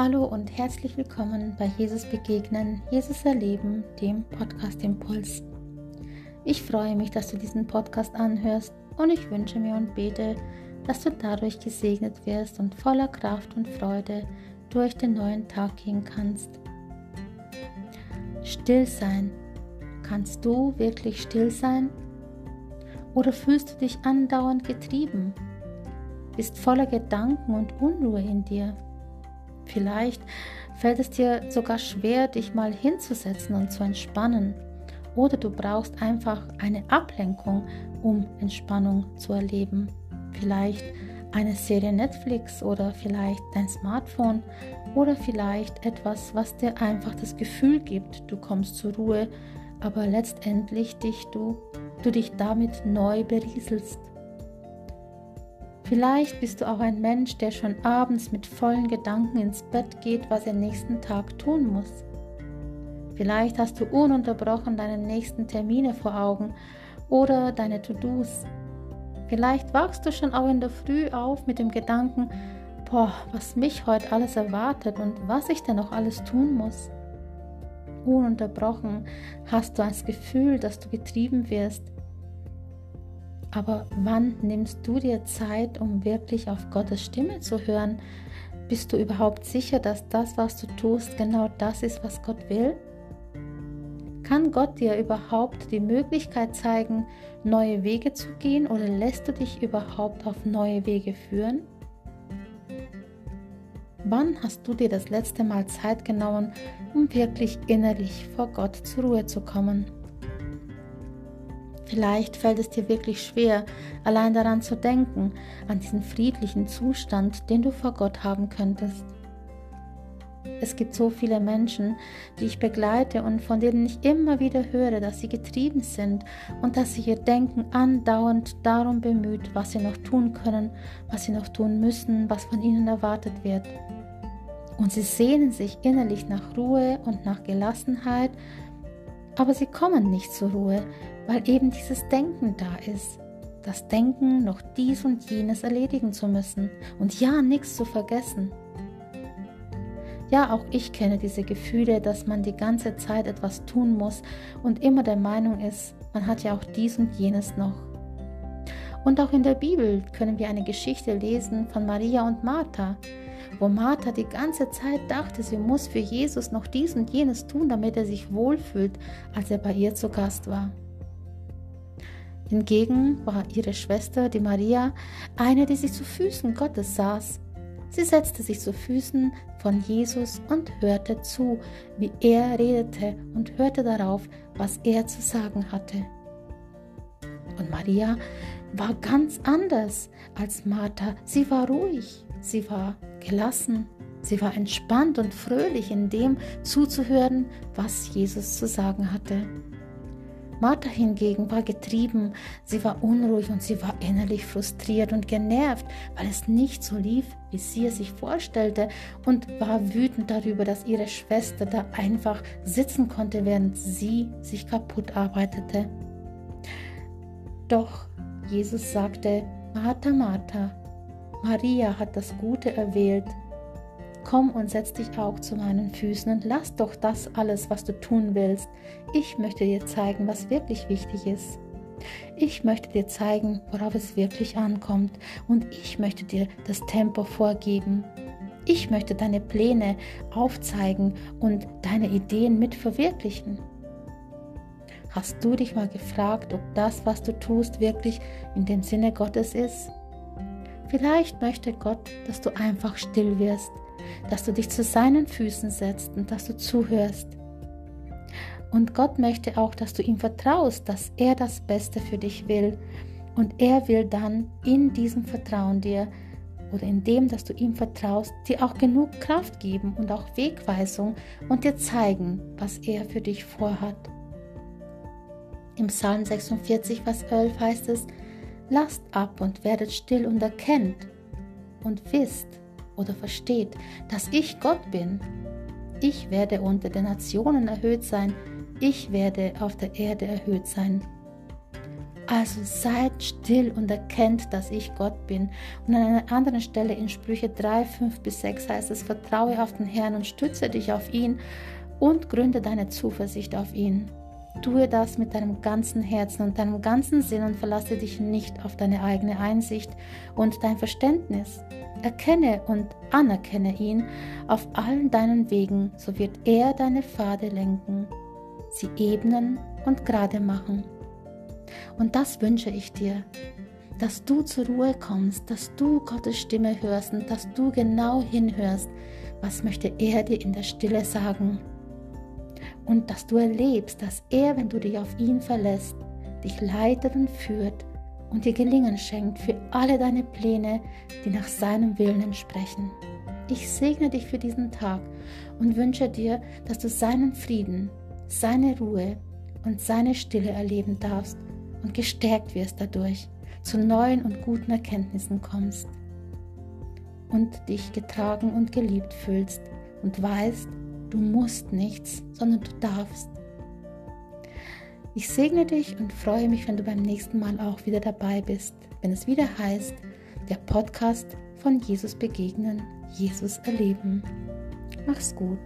Hallo und herzlich willkommen bei Jesus Begegnen, Jesus Erleben, dem Podcast Impuls. Ich freue mich, dass du diesen Podcast anhörst und ich wünsche mir und bete, dass du dadurch gesegnet wirst und voller Kraft und Freude durch den neuen Tag gehen kannst. Still sein. Kannst du wirklich still sein? Oder fühlst du dich andauernd getrieben? Bist voller Gedanken und Unruhe in dir? Vielleicht fällt es dir sogar schwer, dich mal hinzusetzen und zu entspannen. Oder du brauchst einfach eine Ablenkung, um Entspannung zu erleben. Vielleicht eine Serie Netflix oder vielleicht dein Smartphone oder vielleicht etwas, was dir einfach das Gefühl gibt, du kommst zur Ruhe, aber letztendlich dich du, du dich damit neu berieselst. Vielleicht bist du auch ein Mensch, der schon abends mit vollen Gedanken ins Bett geht, was er nächsten Tag tun muss. Vielleicht hast du ununterbrochen deine nächsten Termine vor Augen oder deine To-Dos. Vielleicht wachst du schon auch in der Früh auf mit dem Gedanken, boah, was mich heute alles erwartet und was ich denn noch alles tun muss. Ununterbrochen hast du das Gefühl, dass du getrieben wirst aber wann nimmst du dir Zeit, um wirklich auf Gottes Stimme zu hören? Bist du überhaupt sicher, dass das, was du tust, genau das ist, was Gott will? Kann Gott dir überhaupt die Möglichkeit zeigen, neue Wege zu gehen oder lässt du dich überhaupt auf neue Wege führen? Wann hast du dir das letzte Mal Zeit genommen, um wirklich innerlich vor Gott zur Ruhe zu kommen? Vielleicht fällt es dir wirklich schwer, allein daran zu denken, an diesen friedlichen Zustand, den du vor Gott haben könntest. Es gibt so viele Menschen, die ich begleite und von denen ich immer wieder höre, dass sie getrieben sind und dass sich ihr Denken andauernd darum bemüht, was sie noch tun können, was sie noch tun müssen, was von ihnen erwartet wird. Und sie sehnen sich innerlich nach Ruhe und nach Gelassenheit, aber sie kommen nicht zur Ruhe, weil eben dieses Denken da ist. Das Denken, noch dies und jenes erledigen zu müssen und ja, nichts zu vergessen. Ja, auch ich kenne diese Gefühle, dass man die ganze Zeit etwas tun muss und immer der Meinung ist, man hat ja auch dies und jenes noch. Und auch in der Bibel können wir eine Geschichte lesen von Maria und Martha, wo Martha die ganze Zeit dachte, sie muss für Jesus noch dies und jenes tun, damit er sich wohlfühlt, als er bei ihr zu Gast war. Hingegen war ihre Schwester, die Maria, eine, die sich zu Füßen Gottes saß. Sie setzte sich zu Füßen von Jesus und hörte zu, wie er redete und hörte darauf, was er zu sagen hatte. Und Maria war ganz anders als Martha. Sie war ruhig, sie war gelassen, sie war entspannt und fröhlich in dem zuzuhören, was Jesus zu sagen hatte. Martha hingegen war getrieben, sie war unruhig und sie war innerlich frustriert und genervt, weil es nicht so lief, wie sie es sich vorstellte und war wütend darüber, dass ihre Schwester da einfach sitzen konnte, während sie sich kaputt arbeitete. Doch Jesus sagte, Martha, Martha, Maria hat das Gute erwählt, Komm und setz dich auch zu meinen Füßen und lass doch das alles, was du tun willst. Ich möchte dir zeigen, was wirklich wichtig ist. Ich möchte dir zeigen, worauf es wirklich ankommt und ich möchte dir das Tempo vorgeben. Ich möchte deine Pläne aufzeigen und deine Ideen mit verwirklichen. Hast du dich mal gefragt, ob das, was du tust, wirklich in dem Sinne Gottes ist? Vielleicht möchte Gott, dass du einfach still wirst, dass du dich zu seinen Füßen setzt und dass du zuhörst. Und Gott möchte auch, dass du ihm vertraust, dass er das Beste für dich will. Und er will dann in diesem Vertrauen dir oder in dem, dass du ihm vertraust, dir auch genug Kraft geben und auch Wegweisung und dir zeigen, was er für dich vorhat. Im Psalm 46, Vers 11 heißt es, Lasst ab und werdet still und erkennt und wisst, oder versteht, dass ich Gott bin. Ich werde unter den Nationen erhöht sein, ich werde auf der Erde erhöht sein. Also seid still und erkennt, dass ich Gott bin. Und an einer anderen Stelle in Sprüche 3, 5 bis 6 heißt es, vertraue auf den Herrn und stütze dich auf ihn und gründe deine Zuversicht auf ihn. Tue das mit deinem ganzen Herzen und deinem ganzen Sinn und verlasse dich nicht auf deine eigene Einsicht und dein Verständnis. Erkenne und anerkenne ihn auf allen deinen Wegen, so wird er deine Pfade lenken, sie ebnen und gerade machen. Und das wünsche ich dir, dass du zur Ruhe kommst, dass du Gottes Stimme hörst und dass du genau hinhörst, was möchte er dir in der Stille sagen und dass du erlebst, dass er, wenn du dich auf ihn verlässt, dich leitet und führt und dir Gelingen schenkt für alle deine Pläne, die nach seinem Willen entsprechen. Ich segne dich für diesen Tag und wünsche dir, dass du seinen Frieden, seine Ruhe und seine Stille erleben darfst und gestärkt wirst dadurch, zu neuen und guten Erkenntnissen kommst und dich getragen und geliebt fühlst und weißt, Du musst nichts, sondern du darfst. Ich segne dich und freue mich, wenn du beim nächsten Mal auch wieder dabei bist, wenn es wieder heißt, der Podcast von Jesus begegnen, Jesus erleben. Mach's gut.